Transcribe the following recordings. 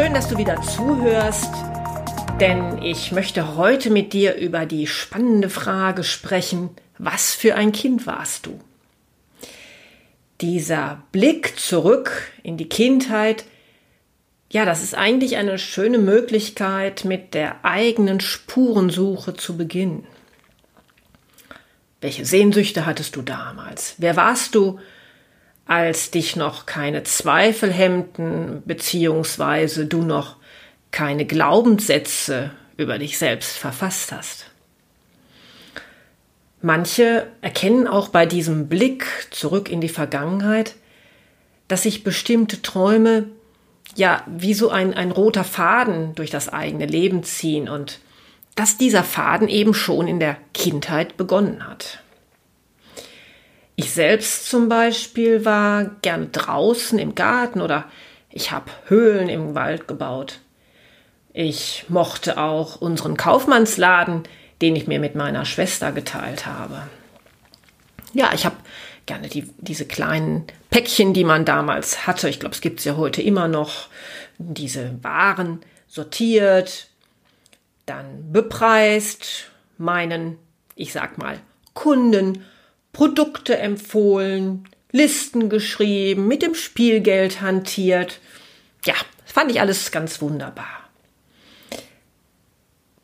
Schön, dass du wieder zuhörst, denn ich möchte heute mit dir über die spannende Frage sprechen, was für ein Kind warst du? Dieser Blick zurück in die Kindheit, ja, das ist eigentlich eine schöne Möglichkeit, mit der eigenen Spurensuche zu beginnen. Welche Sehnsüchte hattest du damals? Wer warst du? Als dich noch keine Zweifel hemmten, beziehungsweise du noch keine Glaubenssätze über dich selbst verfasst hast. Manche erkennen auch bei diesem Blick zurück in die Vergangenheit, dass sich bestimmte Träume ja wie so ein, ein roter Faden durch das eigene Leben ziehen und dass dieser Faden eben schon in der Kindheit begonnen hat. Ich selbst zum Beispiel war gerne draußen im Garten oder ich habe Höhlen im Wald gebaut. Ich mochte auch unseren Kaufmannsladen, den ich mir mit meiner Schwester geteilt habe. Ja, ich habe gerne die, diese kleinen Päckchen, die man damals hatte. Ich glaube, es gibt es ja heute immer noch. Diese Waren sortiert, dann bepreist, meinen, ich sag mal, Kunden Produkte empfohlen, Listen geschrieben, mit dem Spielgeld hantiert. Ja, fand ich alles ganz wunderbar.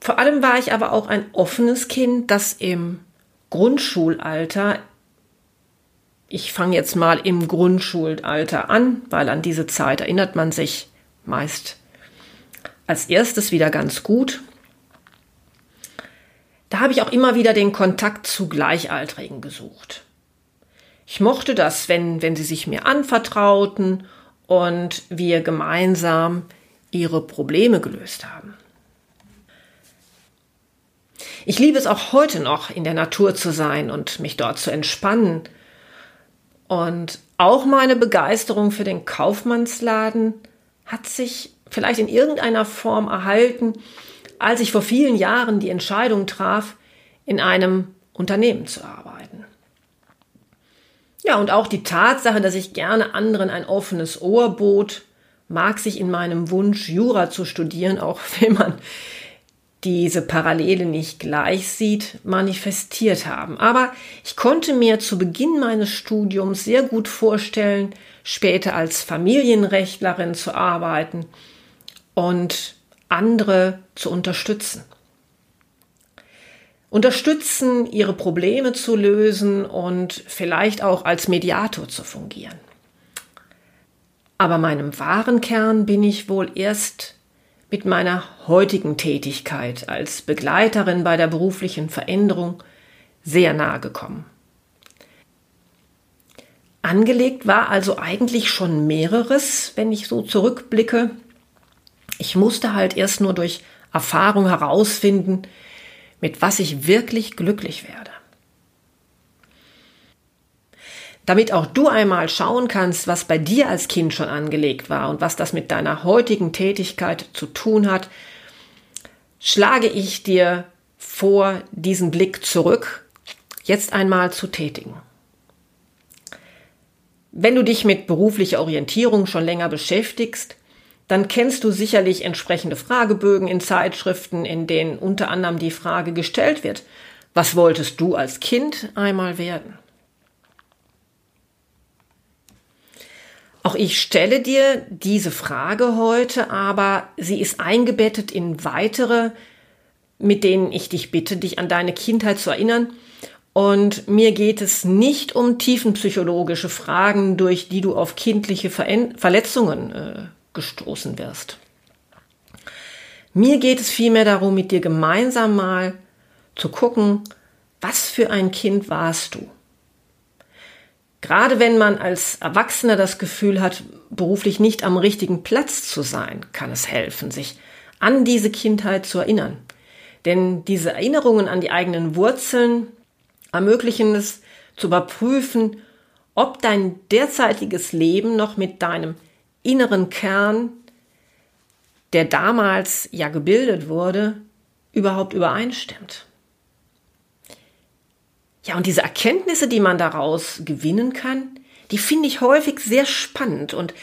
Vor allem war ich aber auch ein offenes Kind, das im Grundschulalter, ich fange jetzt mal im Grundschulalter an, weil an diese Zeit erinnert man sich meist als erstes wieder ganz gut da habe ich auch immer wieder den Kontakt zu Gleichaltrigen gesucht. Ich mochte das, wenn, wenn sie sich mir anvertrauten und wir gemeinsam ihre Probleme gelöst haben. Ich liebe es auch heute noch, in der Natur zu sein und mich dort zu entspannen. Und auch meine Begeisterung für den Kaufmannsladen hat sich vielleicht in irgendeiner Form erhalten, als ich vor vielen Jahren die Entscheidung traf, in einem Unternehmen zu arbeiten. Ja, und auch die Tatsache, dass ich gerne anderen ein offenes Ohr bot, mag sich in meinem Wunsch, Jura zu studieren, auch wenn man diese Parallele nicht gleich sieht, manifestiert haben. Aber ich konnte mir zu Beginn meines Studiums sehr gut vorstellen, später als Familienrechtlerin zu arbeiten und andere zu unterstützen. Unterstützen, ihre Probleme zu lösen und vielleicht auch als Mediator zu fungieren. Aber meinem wahren Kern bin ich wohl erst mit meiner heutigen Tätigkeit als Begleiterin bei der beruflichen Veränderung sehr nahe gekommen. Angelegt war also eigentlich schon mehreres, wenn ich so zurückblicke, ich musste halt erst nur durch Erfahrung herausfinden, mit was ich wirklich glücklich werde. Damit auch du einmal schauen kannst, was bei dir als Kind schon angelegt war und was das mit deiner heutigen Tätigkeit zu tun hat, schlage ich dir vor, diesen Blick zurück jetzt einmal zu tätigen. Wenn du dich mit beruflicher Orientierung schon länger beschäftigst, dann kennst du sicherlich entsprechende Fragebögen in Zeitschriften, in denen unter anderem die Frage gestellt wird, was wolltest du als Kind einmal werden? Auch ich stelle dir diese Frage heute, aber sie ist eingebettet in weitere, mit denen ich dich bitte, dich an deine Kindheit zu erinnern. Und mir geht es nicht um tiefenpsychologische Fragen, durch die du auf kindliche Verletzungen äh, gestoßen wirst. Mir geht es vielmehr darum, mit dir gemeinsam mal zu gucken, was für ein Kind warst du? Gerade wenn man als Erwachsener das Gefühl hat, beruflich nicht am richtigen Platz zu sein, kann es helfen, sich an diese Kindheit zu erinnern. Denn diese Erinnerungen an die eigenen Wurzeln ermöglichen es zu überprüfen, ob dein derzeitiges Leben noch mit deinem inneren Kern, der damals ja gebildet wurde, überhaupt übereinstimmt. Ja, und diese Erkenntnisse, die man daraus gewinnen kann, die finde ich häufig sehr spannend und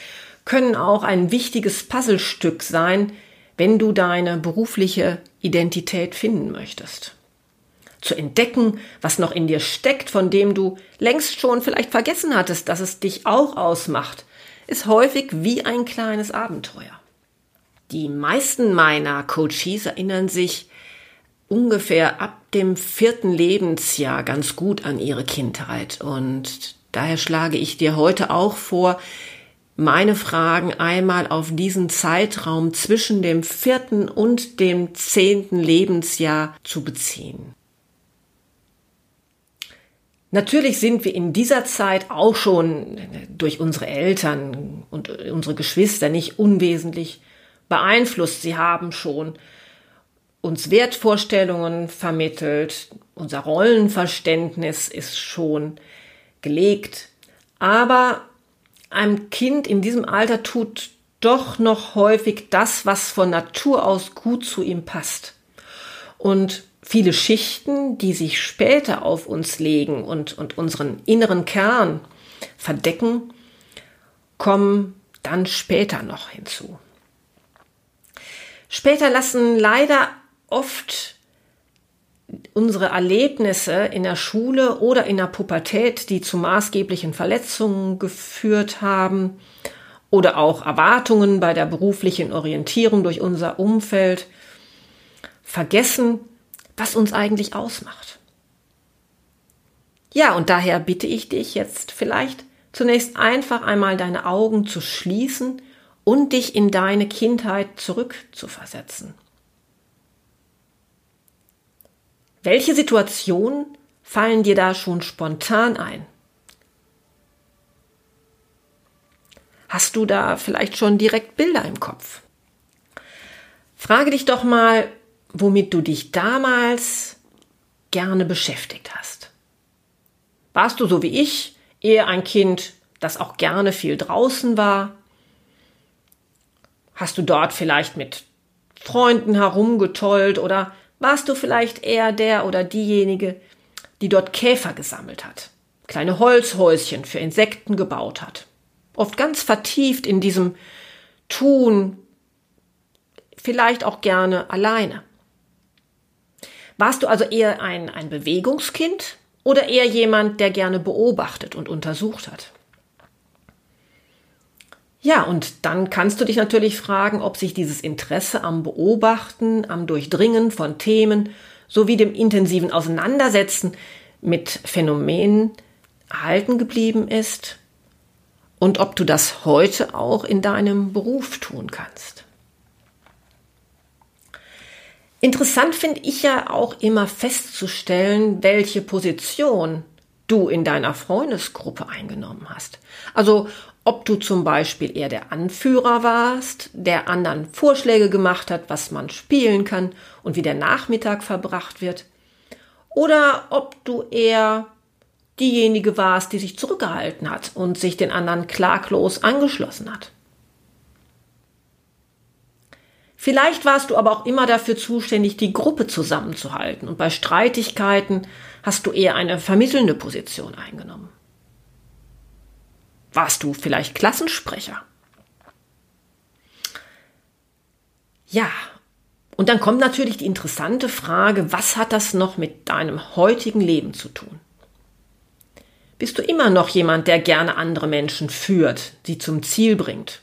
können auch ein wichtiges Puzzlestück sein, wenn du deine berufliche Identität finden möchtest. Zu entdecken, was noch in dir steckt, von dem du längst schon vielleicht vergessen hattest, dass es dich auch ausmacht, ist häufig wie ein kleines Abenteuer. Die meisten meiner Coaches erinnern sich ungefähr ab dem vierten Lebensjahr ganz gut an ihre Kindheit. Und daher schlage ich dir heute auch vor, meine Fragen einmal auf diesen Zeitraum zwischen dem vierten und dem zehnten Lebensjahr zu beziehen. Natürlich sind wir in dieser Zeit auch schon durch unsere Eltern und unsere Geschwister nicht unwesentlich beeinflusst. Sie haben schon uns Wertvorstellungen vermittelt, unser Rollenverständnis ist schon gelegt, aber ein Kind in diesem Alter tut doch noch häufig das, was von Natur aus gut zu ihm passt. Und viele Schichten, die sich später auf uns legen und, und unseren inneren Kern verdecken, kommen dann später noch hinzu. Später lassen leider oft unsere Erlebnisse in der Schule oder in der Pubertät, die zu maßgeblichen Verletzungen geführt haben, oder auch Erwartungen bei der beruflichen Orientierung durch unser Umfeld, vergessen, was uns eigentlich ausmacht. Ja, und daher bitte ich dich jetzt vielleicht zunächst einfach einmal deine Augen zu schließen und dich in deine Kindheit zurückzuversetzen. Welche Situationen fallen dir da schon spontan ein? Hast du da vielleicht schon direkt Bilder im Kopf? Frage dich doch mal, womit du dich damals gerne beschäftigt hast. Warst du so wie ich eher ein Kind, das auch gerne viel draußen war? Hast du dort vielleicht mit Freunden herumgetollt oder warst du vielleicht eher der oder diejenige, die dort Käfer gesammelt hat, kleine Holzhäuschen für Insekten gebaut hat, oft ganz vertieft in diesem Tun, vielleicht auch gerne alleine. Warst du also eher ein, ein Bewegungskind oder eher jemand, der gerne beobachtet und untersucht hat? Ja, und dann kannst du dich natürlich fragen, ob sich dieses Interesse am Beobachten, am Durchdringen von Themen sowie dem intensiven Auseinandersetzen mit Phänomenen erhalten geblieben ist und ob du das heute auch in deinem Beruf tun kannst. Interessant finde ich ja auch immer festzustellen, welche Position du in deiner Freundesgruppe eingenommen hast. Also ob du zum Beispiel eher der Anführer warst, der anderen Vorschläge gemacht hat, was man spielen kann und wie der Nachmittag verbracht wird, oder ob du eher diejenige warst, die sich zurückgehalten hat und sich den anderen klaglos angeschlossen hat. Vielleicht warst du aber auch immer dafür zuständig, die Gruppe zusammenzuhalten und bei Streitigkeiten hast du eher eine vermittelnde Position eingenommen. Warst du vielleicht Klassensprecher? Ja, und dann kommt natürlich die interessante Frage, was hat das noch mit deinem heutigen Leben zu tun? Bist du immer noch jemand, der gerne andere Menschen führt, sie zum Ziel bringt?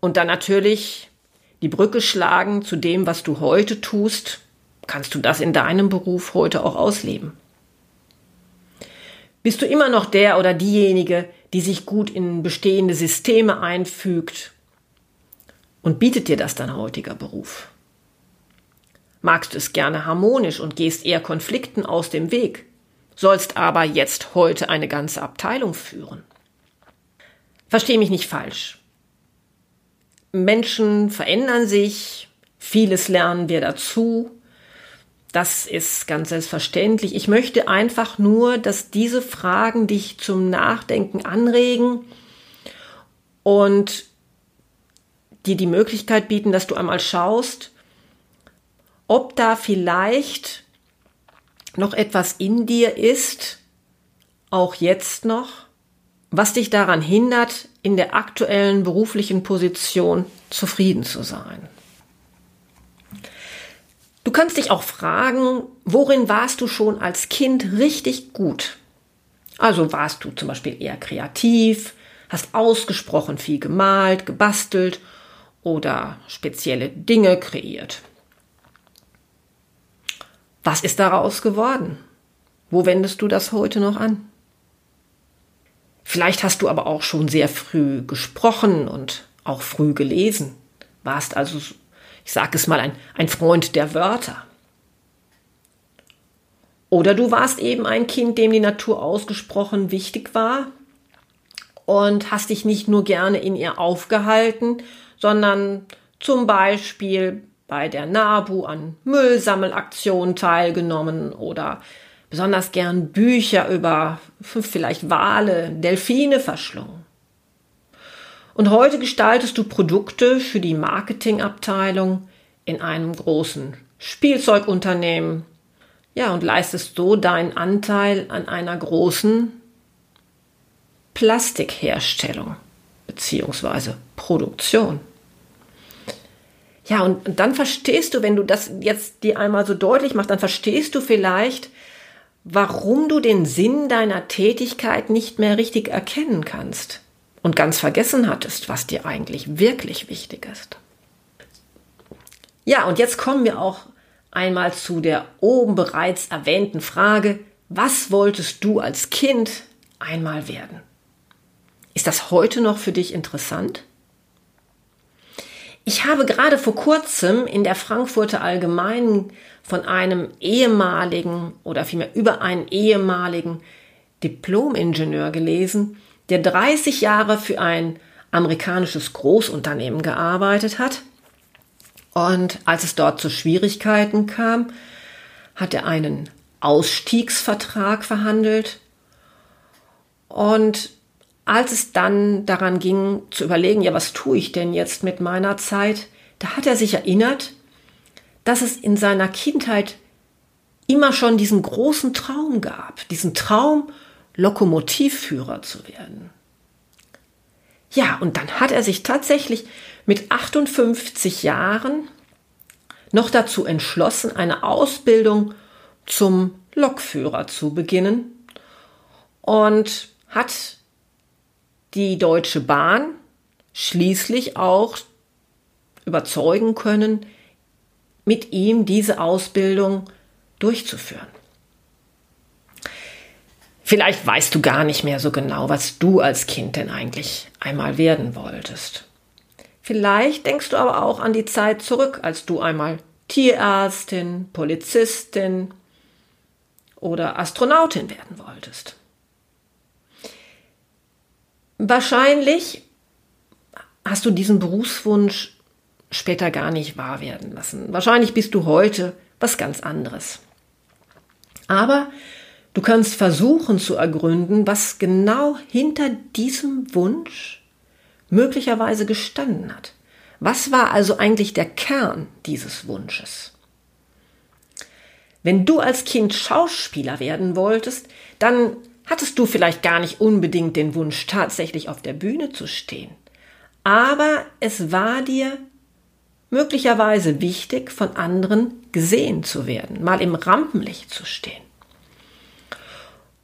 Und dann natürlich die Brücke schlagen zu dem, was du heute tust. Kannst du das in deinem Beruf heute auch ausleben? Bist du immer noch der oder diejenige, die sich gut in bestehende Systeme einfügt? Und bietet dir das dein heutiger Beruf? magst es gerne harmonisch und gehst eher Konflikten aus dem Weg, sollst aber jetzt heute eine ganze Abteilung führen. Versteh mich nicht falsch. Menschen verändern sich, vieles lernen wir dazu. Das ist ganz selbstverständlich. Ich möchte einfach nur, dass diese Fragen dich zum Nachdenken anregen und dir die Möglichkeit bieten, dass du einmal schaust, ob da vielleicht noch etwas in dir ist, auch jetzt noch, was dich daran hindert, in der aktuellen beruflichen Position zufrieden zu sein. Du kannst dich auch fragen, worin warst du schon als Kind richtig gut? Also warst du zum Beispiel eher kreativ, hast ausgesprochen viel gemalt, gebastelt oder spezielle Dinge kreiert. Was ist daraus geworden? Wo wendest du das heute noch an? Vielleicht hast du aber auch schon sehr früh gesprochen und auch früh gelesen, warst also, ich sage es mal, ein, ein Freund der Wörter. Oder du warst eben ein Kind, dem die Natur ausgesprochen wichtig war und hast dich nicht nur gerne in ihr aufgehalten, sondern zum Beispiel bei der NABU an Müllsammelaktionen teilgenommen oder besonders gern Bücher über vielleicht Wale, Delfine verschlungen. Und heute gestaltest du Produkte für die Marketingabteilung in einem großen Spielzeugunternehmen. Ja, und leistest so deinen Anteil an einer großen Plastikherstellung bzw. Produktion. Ja, und, dann verstehst du, wenn du das jetzt dir einmal so deutlich machst, dann verstehst du vielleicht, warum du den Sinn deiner Tätigkeit nicht mehr richtig erkennen kannst und ganz vergessen hattest, was dir eigentlich wirklich wichtig ist. Ja, und jetzt kommen wir auch einmal zu der oben bereits erwähnten Frage, was wolltest du als Kind einmal werden? Ist das heute noch für dich interessant? Ich habe gerade vor kurzem in der Frankfurter Allgemeinen von einem ehemaligen oder vielmehr über einen ehemaligen Diplom-Ingenieur gelesen, der 30 Jahre für ein amerikanisches Großunternehmen gearbeitet hat. Und als es dort zu Schwierigkeiten kam, hat er einen Ausstiegsvertrag verhandelt und als es dann daran ging zu überlegen, ja, was tue ich denn jetzt mit meiner Zeit, da hat er sich erinnert, dass es in seiner Kindheit immer schon diesen großen Traum gab, diesen Traum, Lokomotivführer zu werden. Ja, und dann hat er sich tatsächlich mit 58 Jahren noch dazu entschlossen, eine Ausbildung zum Lokführer zu beginnen und hat die Deutsche Bahn schließlich auch überzeugen können, mit ihm diese Ausbildung durchzuführen. Vielleicht weißt du gar nicht mehr so genau, was du als Kind denn eigentlich einmal werden wolltest. Vielleicht denkst du aber auch an die Zeit zurück, als du einmal Tierärztin, Polizistin oder Astronautin werden wolltest. Wahrscheinlich hast du diesen Berufswunsch später gar nicht wahr werden lassen. Wahrscheinlich bist du heute was ganz anderes. Aber du kannst versuchen zu ergründen, was genau hinter diesem Wunsch möglicherweise gestanden hat. Was war also eigentlich der Kern dieses Wunsches? Wenn du als Kind Schauspieler werden wolltest, dann hattest du vielleicht gar nicht unbedingt den Wunsch, tatsächlich auf der Bühne zu stehen. Aber es war dir möglicherweise wichtig, von anderen gesehen zu werden, mal im Rampenlicht zu stehen.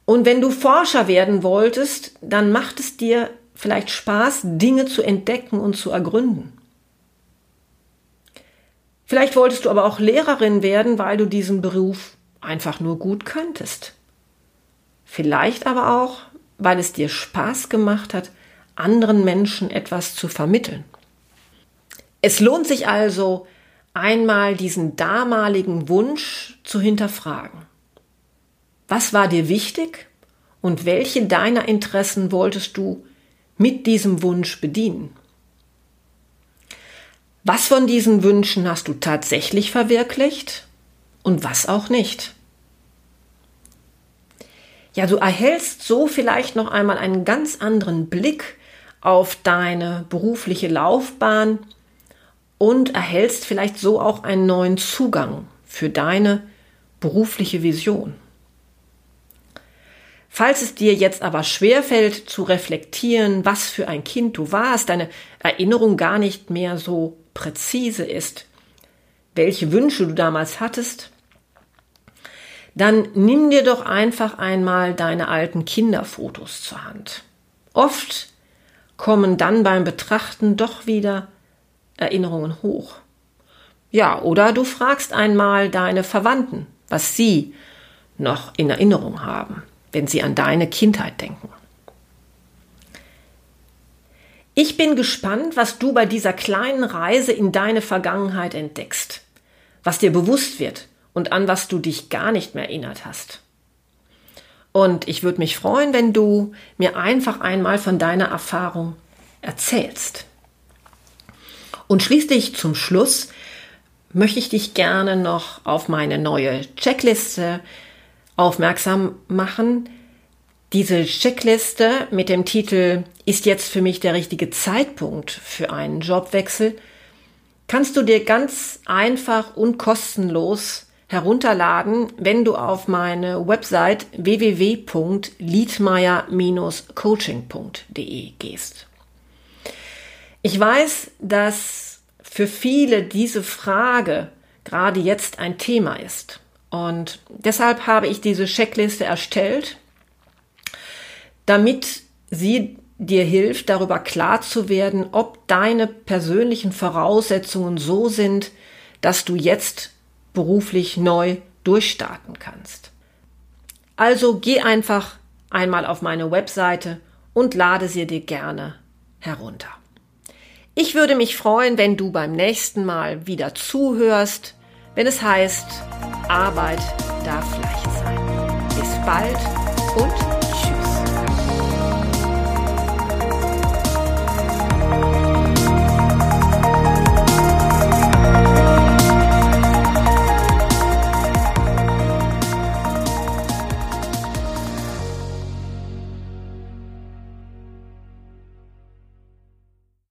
Und wenn du Forscher werden wolltest, dann macht es dir vielleicht Spaß, Dinge zu entdecken und zu ergründen. Vielleicht wolltest du aber auch Lehrerin werden, weil du diesen Beruf einfach nur gut kanntest. Vielleicht aber auch, weil es dir Spaß gemacht hat, anderen Menschen etwas zu vermitteln. Es lohnt sich also, einmal diesen damaligen Wunsch zu hinterfragen. Was war dir wichtig und welche deiner Interessen wolltest du mit diesem Wunsch bedienen? Was von diesen Wünschen hast du tatsächlich verwirklicht und was auch nicht? Ja, du erhältst so vielleicht noch einmal einen ganz anderen Blick auf deine berufliche Laufbahn und erhältst vielleicht so auch einen neuen Zugang für deine berufliche Vision. Falls es dir jetzt aber schwerfällt zu reflektieren, was für ein Kind du warst, deine Erinnerung gar nicht mehr so präzise ist, welche Wünsche du damals hattest, dann nimm dir doch einfach einmal deine alten Kinderfotos zur Hand. Oft kommen dann beim Betrachten doch wieder Erinnerungen hoch. Ja, oder du fragst einmal deine Verwandten, was sie noch in Erinnerung haben, wenn sie an deine Kindheit denken. Ich bin gespannt, was du bei dieser kleinen Reise in deine Vergangenheit entdeckst, was dir bewusst wird, und an was du dich gar nicht mehr erinnert hast. Und ich würde mich freuen, wenn du mir einfach einmal von deiner Erfahrung erzählst. Und schließlich zum Schluss möchte ich dich gerne noch auf meine neue Checkliste aufmerksam machen. Diese Checkliste mit dem Titel Ist jetzt für mich der richtige Zeitpunkt für einen Jobwechsel kannst du dir ganz einfach und kostenlos herunterladen, wenn du auf meine Website www.liedmeier-coaching.de gehst. Ich weiß, dass für viele diese Frage gerade jetzt ein Thema ist. Und deshalb habe ich diese Checkliste erstellt, damit sie dir hilft, darüber klar zu werden, ob deine persönlichen Voraussetzungen so sind, dass du jetzt beruflich neu durchstarten kannst. Also geh einfach einmal auf meine Webseite und lade sie dir gerne herunter. Ich würde mich freuen, wenn du beim nächsten Mal wieder zuhörst, wenn es heißt, Arbeit darf leicht sein. Bis bald und